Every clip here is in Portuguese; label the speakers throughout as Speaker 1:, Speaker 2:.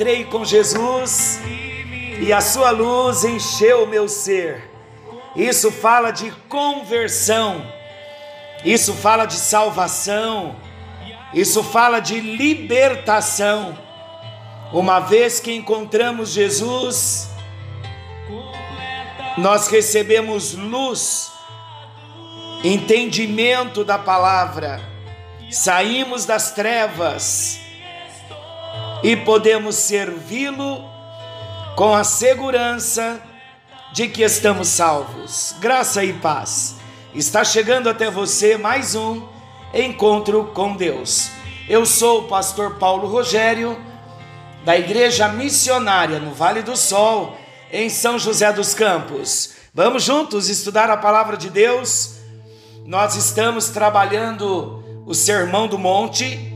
Speaker 1: Encontrei com Jesus e a sua luz encheu o meu ser. Isso fala de conversão, isso fala de salvação, isso fala de libertação. Uma vez que encontramos Jesus, nós recebemos luz, entendimento da palavra, saímos das trevas e podemos servi-lo com a segurança de que estamos salvos. Graça e paz. Está chegando até você mais um encontro com Deus. Eu sou o pastor Paulo Rogério, da Igreja Missionária no Vale do Sol, em São José dos Campos. Vamos juntos estudar a palavra de Deus. Nós estamos trabalhando o Sermão do Monte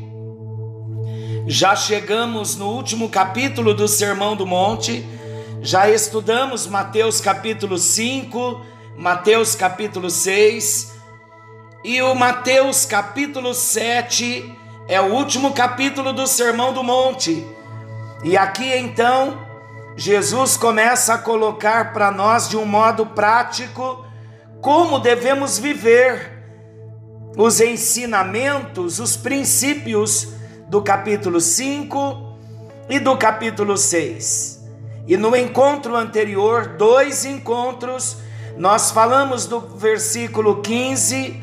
Speaker 1: já chegamos no último capítulo do Sermão do Monte, já estudamos Mateus capítulo 5, Mateus capítulo 6, e o Mateus capítulo 7 é o último capítulo do Sermão do Monte. E aqui então, Jesus começa a colocar para nós de um modo prático como devemos viver os ensinamentos, os princípios do capítulo 5 e do capítulo 6. E no encontro anterior, dois encontros, nós falamos do versículo 15,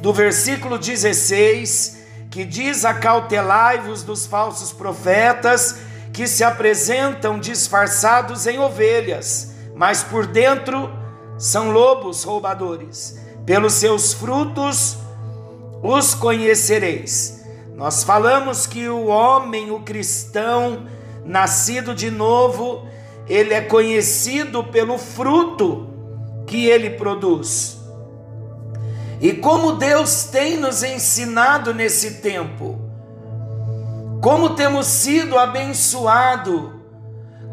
Speaker 1: do versículo 16, que diz: Acautelai-vos dos falsos profetas que se apresentam disfarçados em ovelhas, mas por dentro são lobos roubadores. Pelos seus frutos os conhecereis. Nós falamos que o homem, o cristão, nascido de novo, ele é conhecido pelo fruto que ele produz. E como Deus tem nos ensinado nesse tempo, como temos sido abençoado,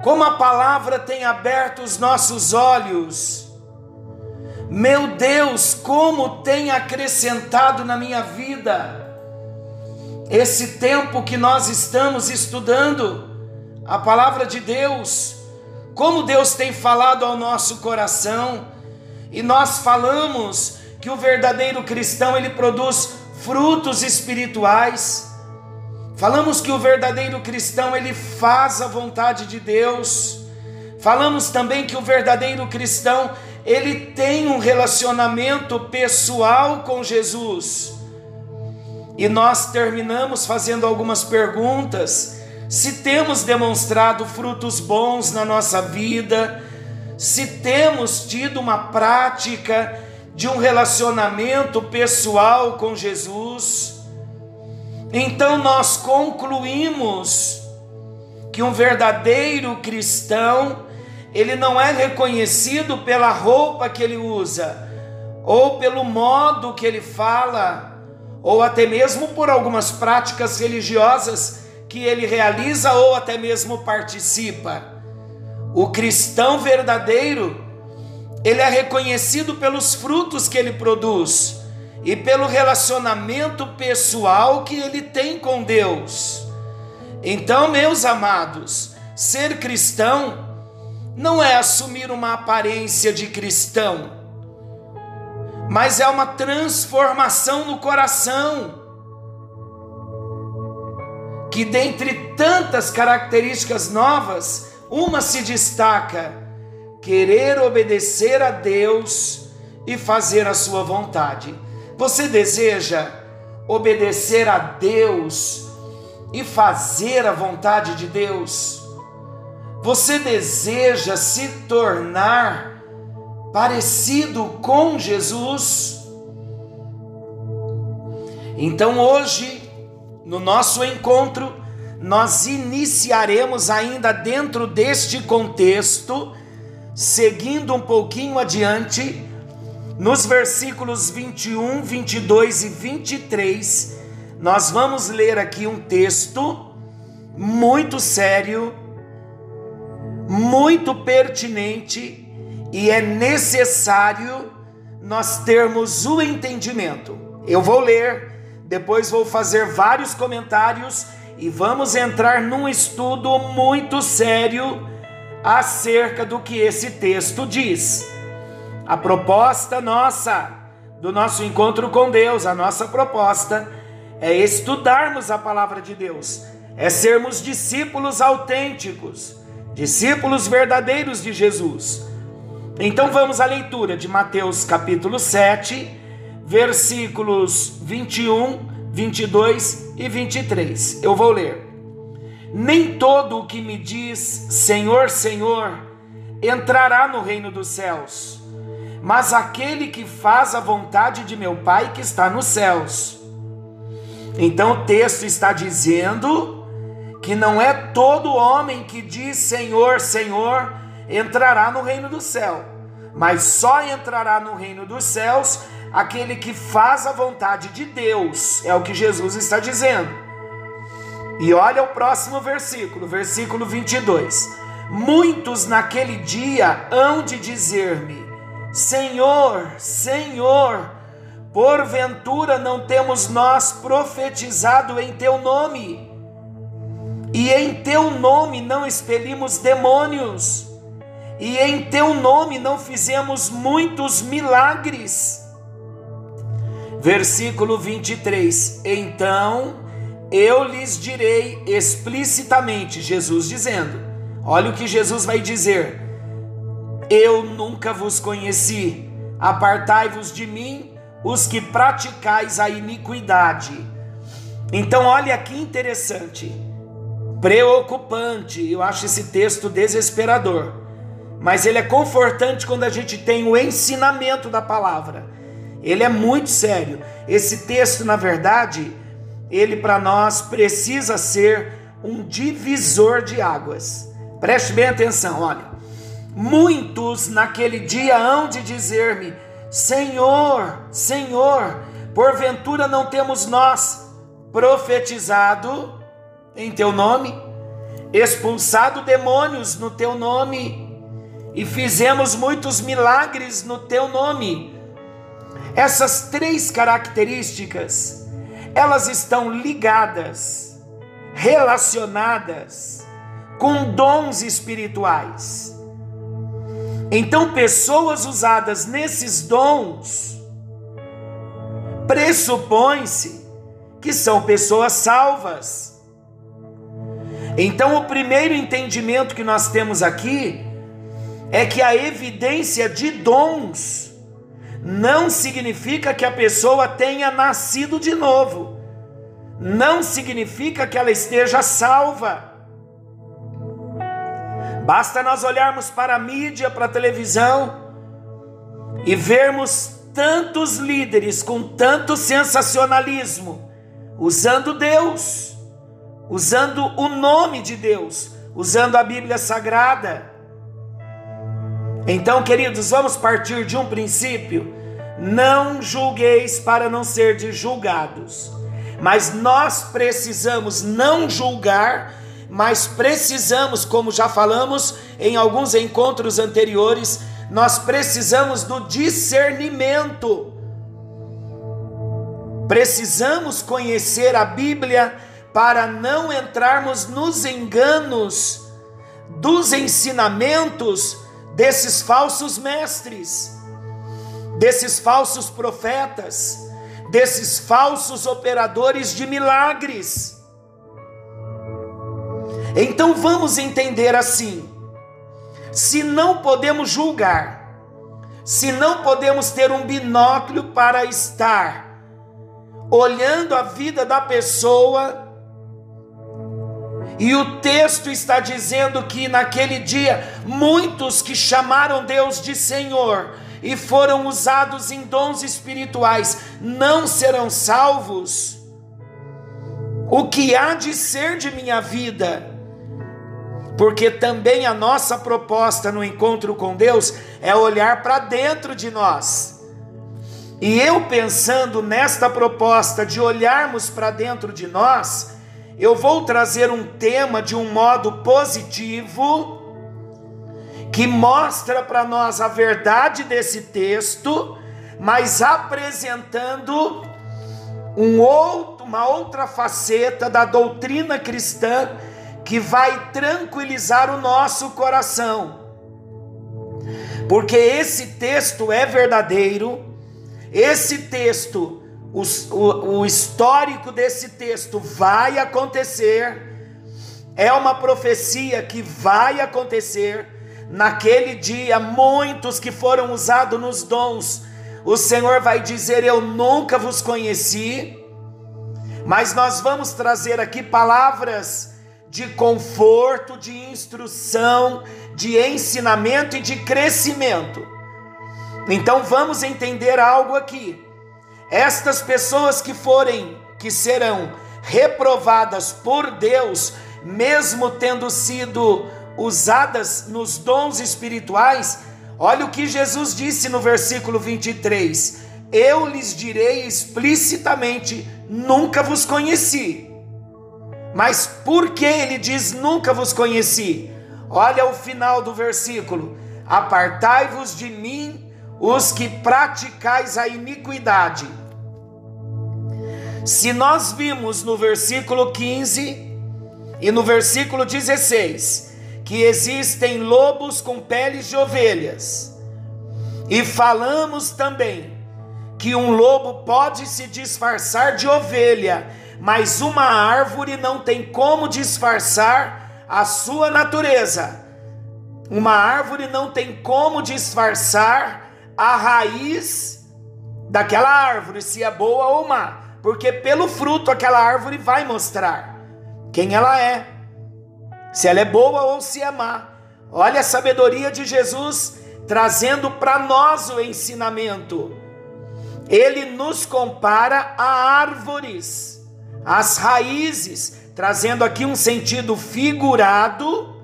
Speaker 1: como a palavra tem aberto os nossos olhos. Meu Deus, como tem acrescentado na minha vida esse tempo que nós estamos estudando a palavra de Deus, como Deus tem falado ao nosso coração, e nós falamos que o verdadeiro cristão ele produz frutos espirituais. Falamos que o verdadeiro cristão ele faz a vontade de Deus. Falamos também que o verdadeiro cristão ele tem um relacionamento pessoal com Jesus. E nós terminamos fazendo algumas perguntas: se temos demonstrado frutos bons na nossa vida, se temos tido uma prática de um relacionamento pessoal com Jesus. Então nós concluímos que um verdadeiro cristão, ele não é reconhecido pela roupa que ele usa, ou pelo modo que ele fala, ou até mesmo por algumas práticas religiosas que ele realiza ou até mesmo participa. O cristão verdadeiro, ele é reconhecido pelos frutos que ele produz e pelo relacionamento pessoal que ele tem com Deus. Então, meus amados, ser cristão não é assumir uma aparência de cristão mas é uma transformação no coração. Que dentre tantas características novas, uma se destaca: querer obedecer a Deus e fazer a sua vontade. Você deseja obedecer a Deus e fazer a vontade de Deus? Você deseja se tornar parecido com Jesus. Então hoje, no nosso encontro, nós iniciaremos ainda dentro deste contexto, seguindo um pouquinho adiante, nos versículos 21, 22 e 23, nós vamos ler aqui um texto muito sério, muito pertinente e é necessário nós termos o entendimento. Eu vou ler, depois vou fazer vários comentários e vamos entrar num estudo muito sério acerca do que esse texto diz. A proposta nossa, do nosso encontro com Deus, a nossa proposta é estudarmos a palavra de Deus, é sermos discípulos autênticos, discípulos verdadeiros de Jesus. Então vamos à leitura de Mateus capítulo 7, versículos 21, 22 e 23. Eu vou ler. Nem todo o que me diz Senhor, Senhor entrará no reino dos céus, mas aquele que faz a vontade de meu Pai que está nos céus. Então o texto está dizendo que não é todo homem que diz Senhor, Senhor entrará no reino do céu, mas só entrará no reino dos céus aquele que faz a vontade de Deus, é o que Jesus está dizendo. E olha o próximo versículo, versículo 22. Muitos naquele dia hão de dizer-me: Senhor, Senhor, porventura não temos nós profetizado em teu nome? E em teu nome não expelimos demônios? E em teu nome não fizemos muitos milagres? Versículo 23. Então eu lhes direi explicitamente, Jesus dizendo: olha o que Jesus vai dizer: Eu nunca vos conheci, apartai-vos de mim, os que praticais a iniquidade. Então, olha que interessante, preocupante, eu acho esse texto desesperador, mas ele é confortante quando a gente tem o ensinamento da palavra. Ele é muito sério. Esse texto, na verdade, ele para nós precisa ser um divisor de águas. Preste bem atenção, olha. Muitos naquele dia hão de dizer-me: Senhor, Senhor, porventura não temos nós profetizado em teu nome, expulsado demônios no teu nome e fizemos muitos milagres no teu nome. Essas três características elas estão ligadas, relacionadas com dons espirituais. Então, pessoas usadas nesses dons pressupõe-se que são pessoas salvas. Então, o primeiro entendimento que nós temos aqui é que a evidência de dons não significa que a pessoa tenha nascido de novo, não significa que ela esteja salva. Basta nós olharmos para a mídia, para a televisão e vermos tantos líderes com tanto sensacionalismo, usando Deus, usando o nome de Deus, usando a Bíblia Sagrada então, queridos, vamos partir de um princípio: não julgueis para não ser julgados. Mas nós precisamos não julgar, mas precisamos, como já falamos em alguns encontros anteriores, nós precisamos do discernimento. Precisamos conhecer a Bíblia para não entrarmos nos enganos dos ensinamentos desses falsos mestres, desses falsos profetas, desses falsos operadores de milagres. Então vamos entender assim: se não podemos julgar, se não podemos ter um binóculo para estar olhando a vida da pessoa, e o texto está dizendo que naquele dia, muitos que chamaram Deus de Senhor e foram usados em dons espirituais não serão salvos. O que há de ser de minha vida? Porque também a nossa proposta no encontro com Deus é olhar para dentro de nós. E eu pensando nesta proposta de olharmos para dentro de nós, eu vou trazer um tema de um modo positivo, que mostra para nós a verdade desse texto, mas apresentando um outro, uma outra faceta da doutrina cristã que vai tranquilizar o nosso coração. Porque esse texto é verdadeiro, esse texto, o, o, o histórico desse texto vai acontecer, é uma profecia que vai acontecer. Naquele dia, muitos que foram usados nos dons, o Senhor vai dizer: Eu nunca vos conheci. Mas nós vamos trazer aqui palavras de conforto, de instrução, de ensinamento e de crescimento. Então vamos entender algo aqui. Estas pessoas que forem, que serão reprovadas por Deus, mesmo tendo sido usadas nos dons espirituais, olha o que Jesus disse no versículo 23: Eu lhes direi explicitamente: nunca vos conheci. Mas por que ele diz nunca vos conheci? Olha o final do versículo: Apartai-vos de mim, os que praticais a iniquidade. Se nós vimos no versículo 15 e no versículo 16 que existem lobos com peles de ovelhas, e falamos também que um lobo pode se disfarçar de ovelha mas uma árvore não tem como disfarçar a sua natureza. Uma árvore não tem como disfarçar a raiz daquela árvore, se é boa ou má, porque pelo fruto aquela árvore vai mostrar quem ela é, se ela é boa ou se é má. Olha a sabedoria de Jesus trazendo para nós o ensinamento. Ele nos compara a árvores as raízes, trazendo aqui um sentido figurado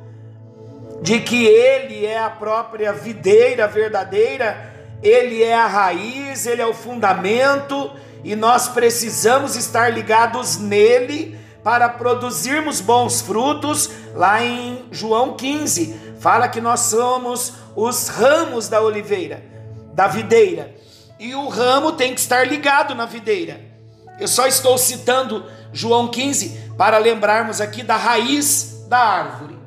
Speaker 1: de que ele é a própria videira verdadeira, ele é a raiz, ele é o fundamento e nós precisamos estar ligados nele para produzirmos bons frutos. Lá em João 15, fala que nós somos os ramos da oliveira, da videira, e o ramo tem que estar ligado na videira. Eu só estou citando João 15 para lembrarmos aqui da raiz da árvore.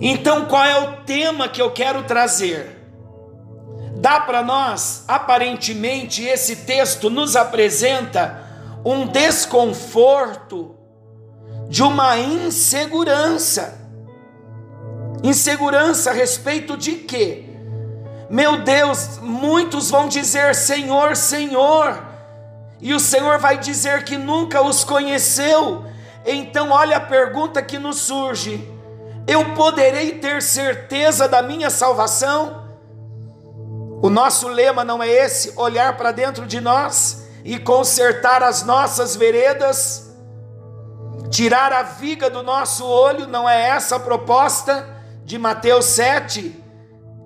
Speaker 1: Então, qual é o tema que eu quero trazer? Dá para nós, aparentemente, esse texto nos apresenta um desconforto de uma insegurança. Insegurança a respeito de quê? Meu Deus, muitos vão dizer: Senhor, Senhor e o Senhor vai dizer que nunca os conheceu. Então, olha a pergunta que nos surge: eu poderei ter certeza da minha salvação? O nosso lema não é esse, olhar para dentro de nós e consertar as nossas veredas, tirar a viga do nosso olho, não é essa a proposta de Mateus 7,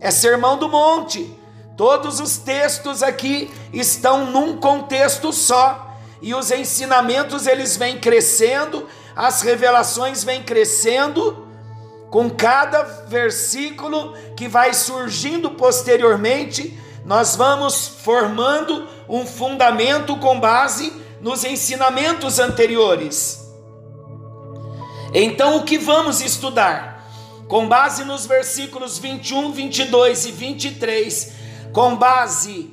Speaker 1: é sermão do monte. Todos os textos aqui estão num contexto só, e os ensinamentos eles vêm crescendo, as revelações vêm crescendo com cada versículo que vai surgindo posteriormente, nós vamos formando um fundamento com base nos ensinamentos anteriores. Então, o que vamos estudar? Com base nos versículos 21, 22 e 23, com base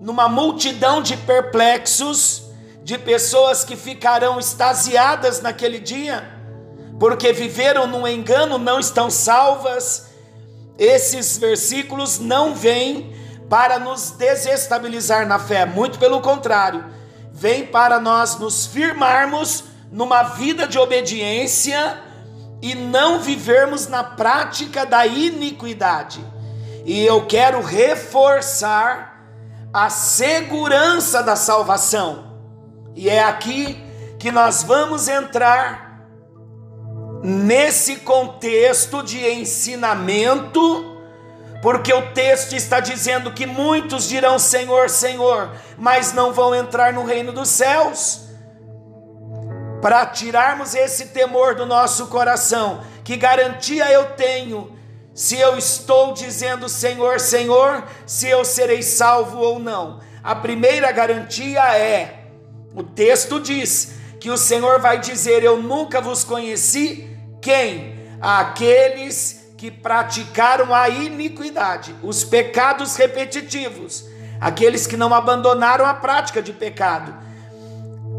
Speaker 1: numa multidão de perplexos, de pessoas que ficarão extasiadas naquele dia, porque viveram num engano, não estão salvas. Esses versículos não vêm para nos desestabilizar na fé, muito pelo contrário, vem para nós nos firmarmos numa vida de obediência e não vivermos na prática da iniquidade. E eu quero reforçar a segurança da salvação. E é aqui que nós vamos entrar nesse contexto de ensinamento, porque o texto está dizendo que muitos dirão Senhor, Senhor, mas não vão entrar no reino dos céus. Para tirarmos esse temor do nosso coração, que garantia eu tenho se eu estou dizendo Senhor, Senhor, se eu serei salvo ou não. A primeira garantia é O texto diz que o Senhor vai dizer: Eu nunca vos conheci. Quem? Aqueles que praticaram a iniquidade, os pecados repetitivos, aqueles que não abandonaram a prática de pecado.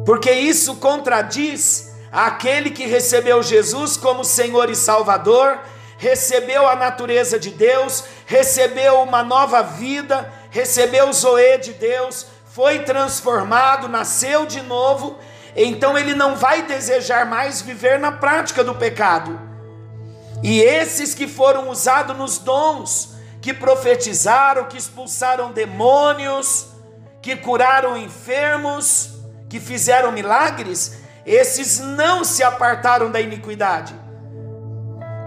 Speaker 1: Porque isso contradiz aquele que recebeu Jesus como Senhor e Salvador, recebeu a natureza de Deus, recebeu uma nova vida, recebeu o Zoe de Deus, foi transformado, nasceu de novo, então ele não vai desejar mais viver na prática do pecado. E esses que foram usados nos dons, que profetizaram, que expulsaram demônios, que curaram enfermos, que fizeram milagres, esses não se apartaram da iniquidade.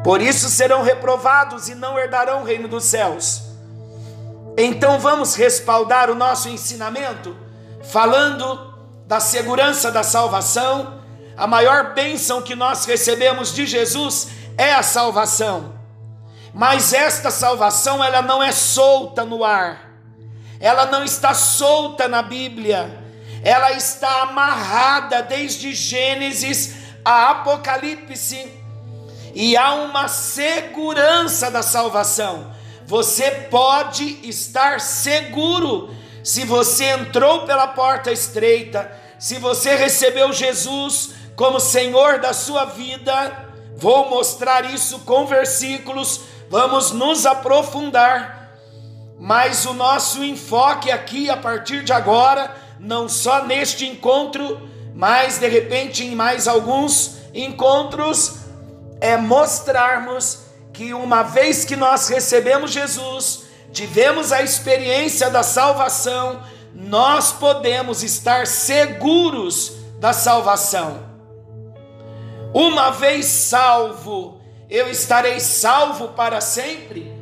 Speaker 1: Por isso serão reprovados e não herdarão o reino dos céus. Então vamos respaldar o nosso ensinamento falando da segurança da salvação. A maior bênção que nós recebemos de Jesus é a salvação. Mas esta salvação ela não é solta no ar. Ela não está solta na Bíblia ela está amarrada desde Gênesis a Apocalipse, e há uma segurança da salvação. Você pode estar seguro se você entrou pela porta estreita, se você recebeu Jesus como Senhor da sua vida. Vou mostrar isso com versículos, vamos nos aprofundar. Mas o nosso enfoque aqui, a partir de agora, não só neste encontro, mas de repente em mais alguns encontros, é mostrarmos que uma vez que nós recebemos Jesus, tivemos a experiência da salvação, nós podemos estar seguros da salvação. Uma vez salvo, eu estarei salvo para sempre?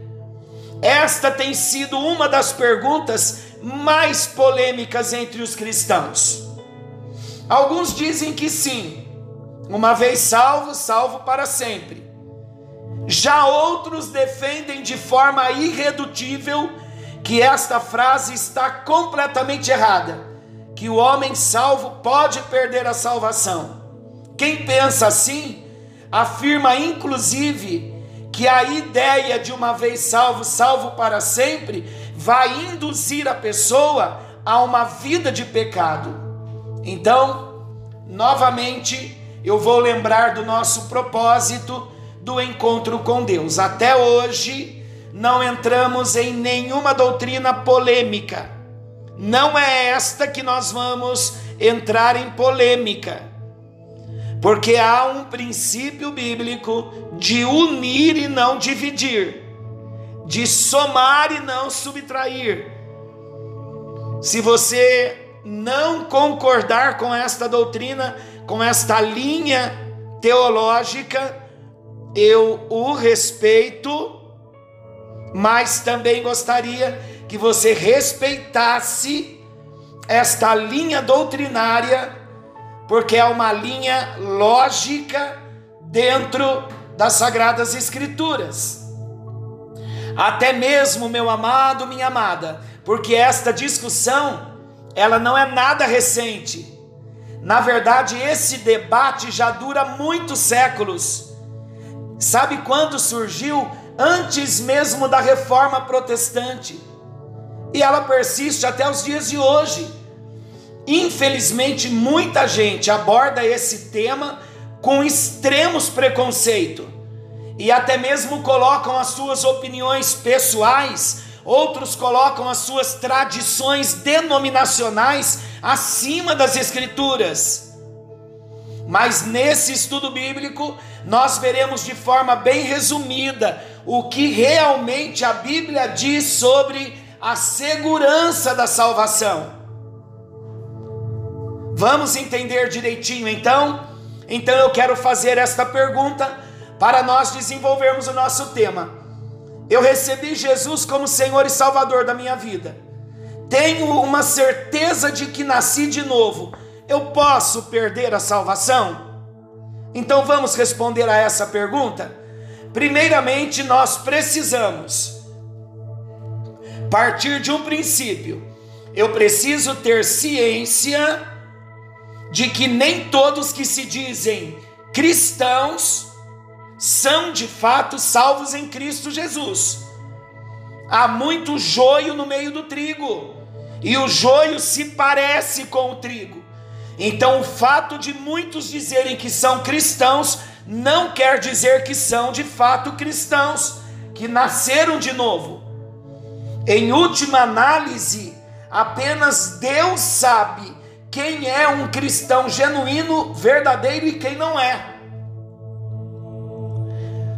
Speaker 1: Esta tem sido uma das perguntas mais polêmicas entre os cristãos. Alguns dizem que sim, uma vez salvo, salvo para sempre. Já outros defendem de forma irredutível que esta frase está completamente errada, que o homem salvo pode perder a salvação. Quem pensa assim, afirma inclusive que a ideia de uma vez salvo, salvo para sempre, vai induzir a pessoa a uma vida de pecado. Então, novamente, eu vou lembrar do nosso propósito do encontro com Deus. Até hoje, não entramos em nenhuma doutrina polêmica. Não é esta que nós vamos entrar em polêmica. Porque há um princípio bíblico de unir e não dividir de somar e não subtrair. Se você não concordar com esta doutrina, com esta linha teológica, eu o respeito, mas também gostaria que você respeitasse esta linha doutrinária, porque é uma linha lógica dentro das Sagradas Escrituras até mesmo meu amado, minha amada, porque esta discussão ela não é nada recente. Na verdade, esse debate já dura muitos séculos. Sabe quando surgiu? Antes mesmo da reforma protestante. E ela persiste até os dias de hoje. Infelizmente, muita gente aborda esse tema com extremos preconceito e até mesmo colocam as suas opiniões pessoais, outros colocam as suas tradições denominacionais acima das Escrituras. Mas nesse estudo bíblico, nós veremos de forma bem resumida o que realmente a Bíblia diz sobre a segurança da salvação. Vamos entender direitinho então? Então eu quero fazer esta pergunta para nós desenvolvermos o nosso tema. Eu recebi Jesus como Senhor e Salvador da minha vida. Tenho uma certeza de que nasci de novo. Eu posso perder a salvação? Então vamos responder a essa pergunta? Primeiramente, nós precisamos partir de um princípio. Eu preciso ter ciência de que nem todos que se dizem cristãos são de fato salvos em Cristo Jesus. Há muito joio no meio do trigo, e o joio se parece com o trigo. Então, o fato de muitos dizerem que são cristãos não quer dizer que são de fato cristãos, que nasceram de novo. Em última análise, apenas Deus sabe quem é um cristão genuíno, verdadeiro e quem não é.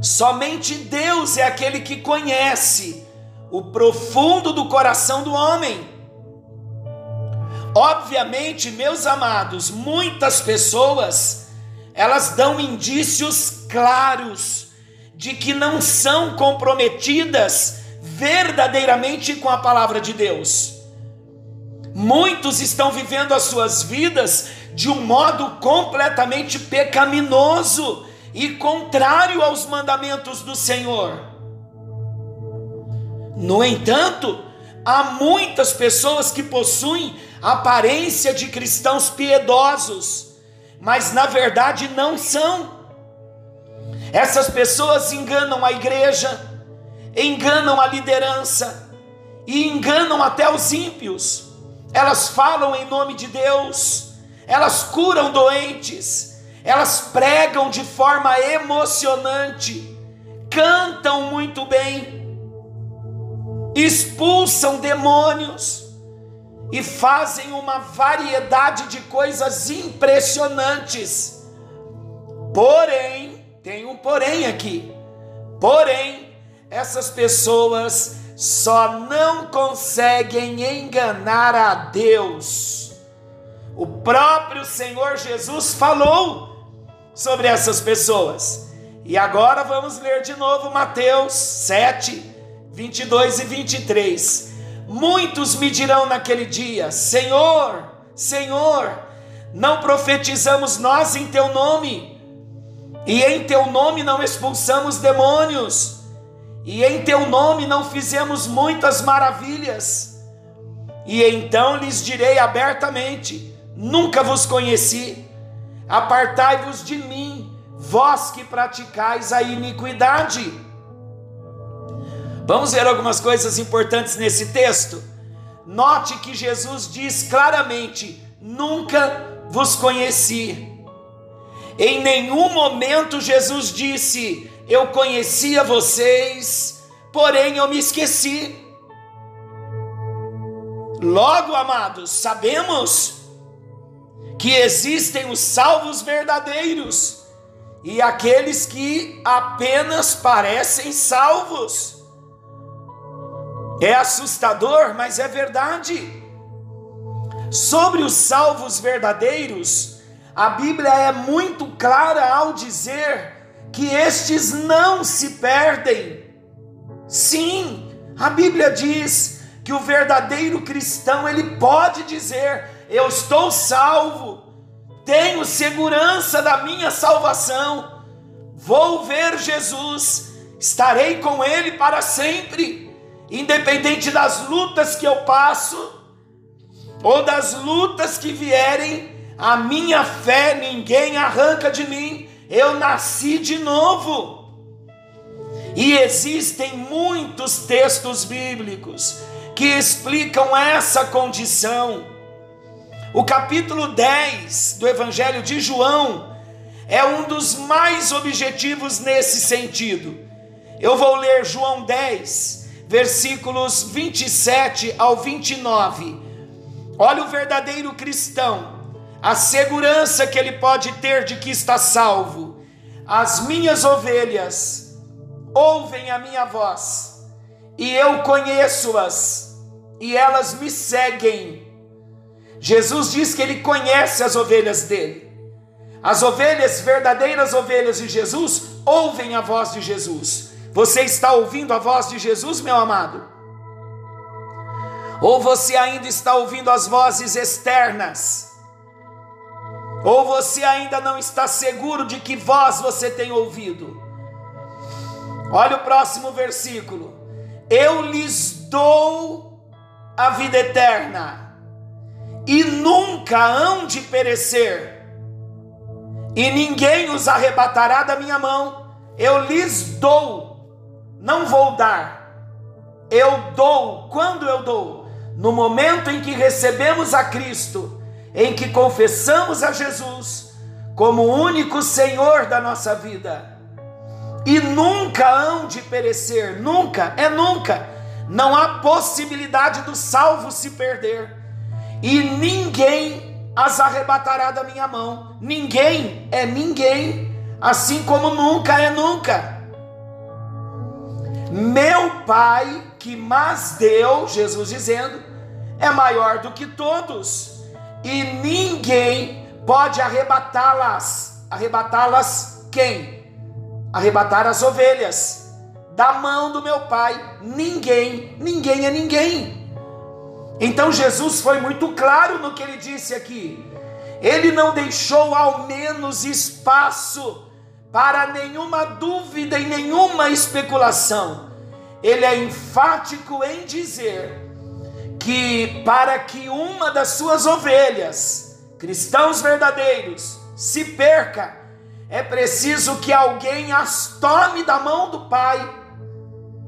Speaker 1: Somente Deus é aquele que conhece o profundo do coração do homem. Obviamente, meus amados, muitas pessoas elas dão indícios claros de que não são comprometidas verdadeiramente com a palavra de Deus. Muitos estão vivendo as suas vidas de um modo completamente pecaminoso e contrário aos mandamentos do Senhor. No entanto, há muitas pessoas que possuem aparência de cristãos piedosos, mas na verdade não são. Essas pessoas enganam a igreja, enganam a liderança e enganam até os ímpios. Elas falam em nome de Deus, elas curam doentes, elas pregam de forma emocionante, cantam muito bem, expulsam demônios e fazem uma variedade de coisas impressionantes. Porém, tem um porém aqui. Porém, essas pessoas só não conseguem enganar a Deus. O próprio Senhor Jesus falou sobre essas pessoas. E agora vamos ler de novo Mateus 7, 22 e 23. Muitos me dirão naquele dia: Senhor, Senhor, não profetizamos nós em teu nome, e em teu nome não expulsamos demônios, e em teu nome não fizemos muitas maravilhas. E então lhes direi abertamente: Nunca vos conheci Apartai-vos de mim, vós que praticais a iniquidade. Vamos ver algumas coisas importantes nesse texto. Note que Jesus diz claramente: Nunca vos conheci. Em nenhum momento Jesus disse: Eu conhecia vocês, porém eu me esqueci. Logo, amados, sabemos que existem os salvos verdadeiros e aqueles que apenas parecem salvos. É assustador, mas é verdade. Sobre os salvos verdadeiros, a Bíblia é muito clara ao dizer que estes não se perdem. Sim, a Bíblia diz que o verdadeiro cristão ele pode dizer: eu estou salvo, tenho segurança da minha salvação, vou ver Jesus, estarei com Ele para sempre, independente das lutas que eu passo, ou das lutas que vierem, a minha fé ninguém arranca de mim, eu nasci de novo. E existem muitos textos bíblicos que explicam essa condição. O capítulo 10 do Evangelho de João é um dos mais objetivos nesse sentido. Eu vou ler João 10, versículos 27 ao 29. Olha o verdadeiro cristão, a segurança que ele pode ter de que está salvo. As minhas ovelhas ouvem a minha voz, e eu conheço-as, e elas me seguem Jesus diz que ele conhece as ovelhas dele. As ovelhas, verdadeiras ovelhas de Jesus, ouvem a voz de Jesus. Você está ouvindo a voz de Jesus, meu amado? Ou você ainda está ouvindo as vozes externas? Ou você ainda não está seguro de que voz você tem ouvido? Olha o próximo versículo. Eu lhes dou a vida eterna e nunca hão de perecer, e ninguém os arrebatará da minha mão. Eu lhes dou, não vou dar, eu dou. Quando eu dou? No momento em que recebemos a Cristo, em que confessamos a Jesus como o único Senhor da nossa vida, e nunca hão de perecer, nunca, é nunca. Não há possibilidade do salvo se perder, e ninguém as arrebatará da minha mão. Ninguém é ninguém, assim como nunca é nunca. Meu Pai que mas deu, Jesus dizendo, é maior do que todos, e ninguém pode arrebatá-las. Arrebatá-las quem? arrebatar as ovelhas da mão do meu pai. Ninguém, ninguém é ninguém. Então Jesus foi muito claro no que ele disse aqui. Ele não deixou ao menos espaço para nenhuma dúvida e nenhuma especulação. Ele é enfático em dizer que para que uma das suas ovelhas, cristãos verdadeiros, se perca, é preciso que alguém as tome da mão do Pai.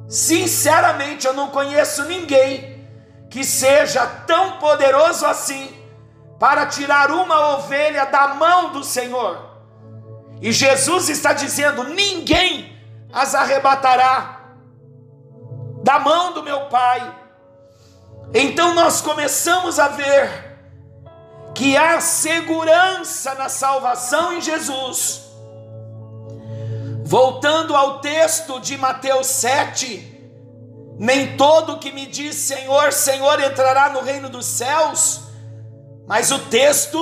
Speaker 1: Sinceramente, eu não conheço ninguém que seja tão poderoso assim para tirar uma ovelha da mão do Senhor. E Jesus está dizendo: ninguém as arrebatará da mão do meu Pai. Então nós começamos a ver que há segurança na salvação em Jesus Voltando ao texto de Mateus 7, nem todo que me diz Senhor, Senhor entrará no reino dos céus, mas o texto,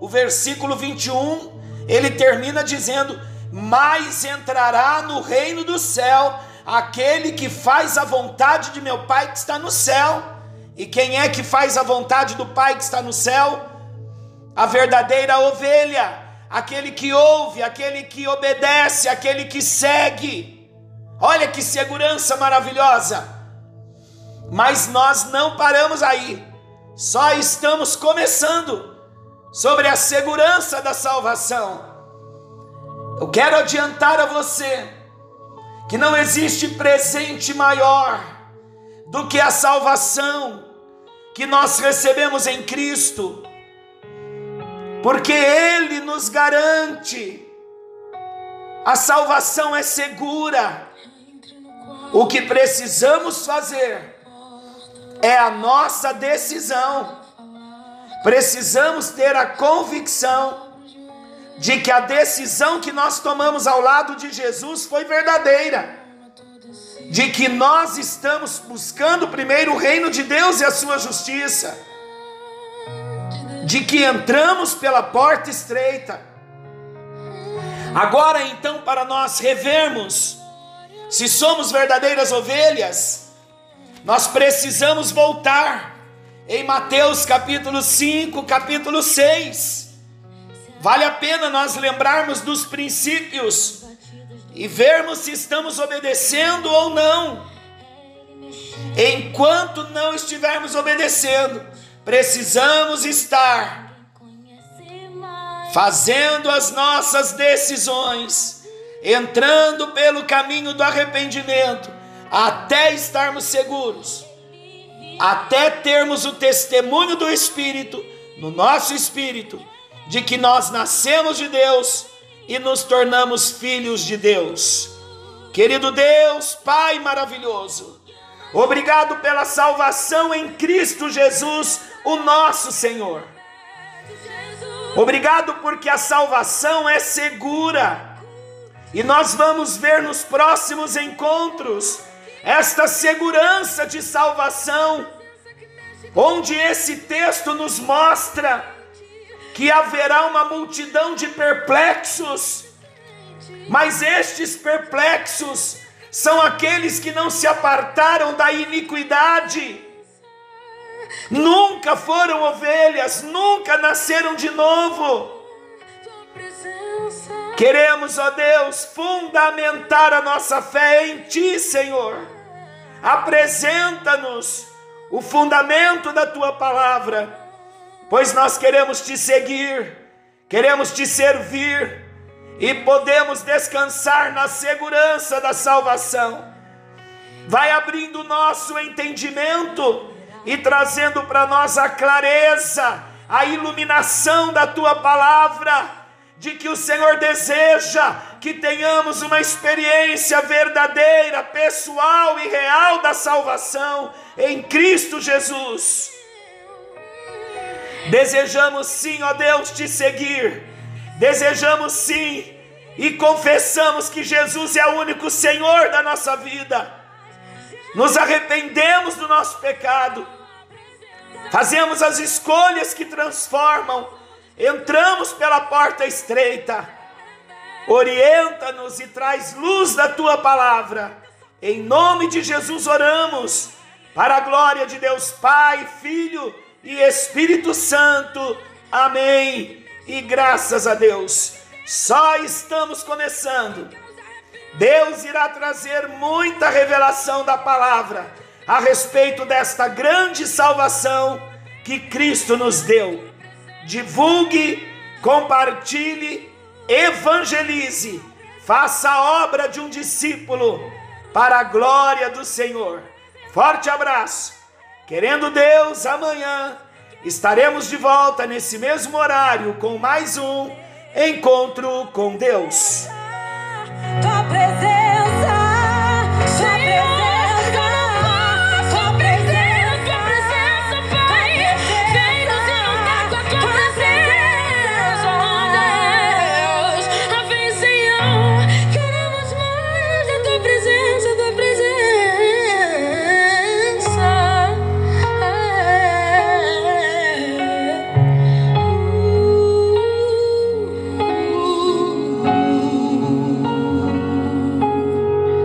Speaker 1: o versículo 21, ele termina dizendo: Mas entrará no reino do céu aquele que faz a vontade de meu Pai que está no céu. E quem é que faz a vontade do Pai que está no céu? A verdadeira ovelha aquele que ouve, aquele que obedece, aquele que segue. Olha que segurança maravilhosa! Mas nós não paramos aí, só estamos começando sobre a segurança da salvação. Eu quero adiantar a você que não existe presente maior do que a salvação que nós recebemos em Cristo porque Ele nos garante. A salvação é segura. O que precisamos fazer é a nossa decisão. Precisamos ter a convicção de que a decisão que nós tomamos ao lado de Jesus foi verdadeira. De que nós estamos buscando primeiro o reino de Deus e a sua justiça de que entramos pela porta estreita. Agora então, para nós revermos se somos verdadeiras ovelhas, nós precisamos voltar em Mateus capítulo 5, capítulo 6. Vale a pena nós lembrarmos dos princípios e vermos se estamos obedecendo ou não. Enquanto não estivermos obedecendo, precisamos estar fazendo as nossas decisões, entrando pelo caminho do arrependimento, até estarmos seguros, até termos o testemunho do Espírito, no nosso espírito, de que nós nascemos de Deus e nos tornamos filhos de Deus. Querido Deus, Pai maravilhoso, obrigado pela salvação em Cristo Jesus o nosso Senhor. Obrigado porque a salvação é segura. E nós vamos ver nos próximos encontros esta segurança de salvação, onde esse texto nos mostra que haverá uma multidão de perplexos, mas estes perplexos são aqueles que não se apartaram da iniquidade nunca foram ovelhas, nunca nasceram de novo. Queremos, ó Deus, fundamentar a nossa fé em Ti, Senhor. Apresenta-nos o fundamento da Tua palavra, pois nós queremos te seguir, queremos te servir e podemos descansar na segurança da salvação. Vai abrindo o nosso entendimento e trazendo para nós a clareza, a iluminação da tua palavra de que o Senhor deseja que tenhamos uma experiência verdadeira, pessoal e real da salvação em Cristo Jesus. Desejamos sim, ó Deus, te seguir, desejamos sim e confessamos que Jesus é o único Senhor da nossa vida. Nos arrependemos do nosso pecado, fazemos as escolhas que transformam entramos pela porta estreita. Orienta-nos e traz luz da tua palavra. Em nome de Jesus oramos, para a glória de Deus Pai, Filho e Espírito Santo. Amém. E graças a Deus, só estamos começando. Deus irá trazer muita revelação da palavra a respeito desta grande salvação que Cristo nos deu divulgue, compartilhe, evangelize, faça a obra de um discípulo para a glória do Senhor. Forte abraço. Querendo Deus, amanhã estaremos de volta nesse mesmo horário com mais um encontro com Deus.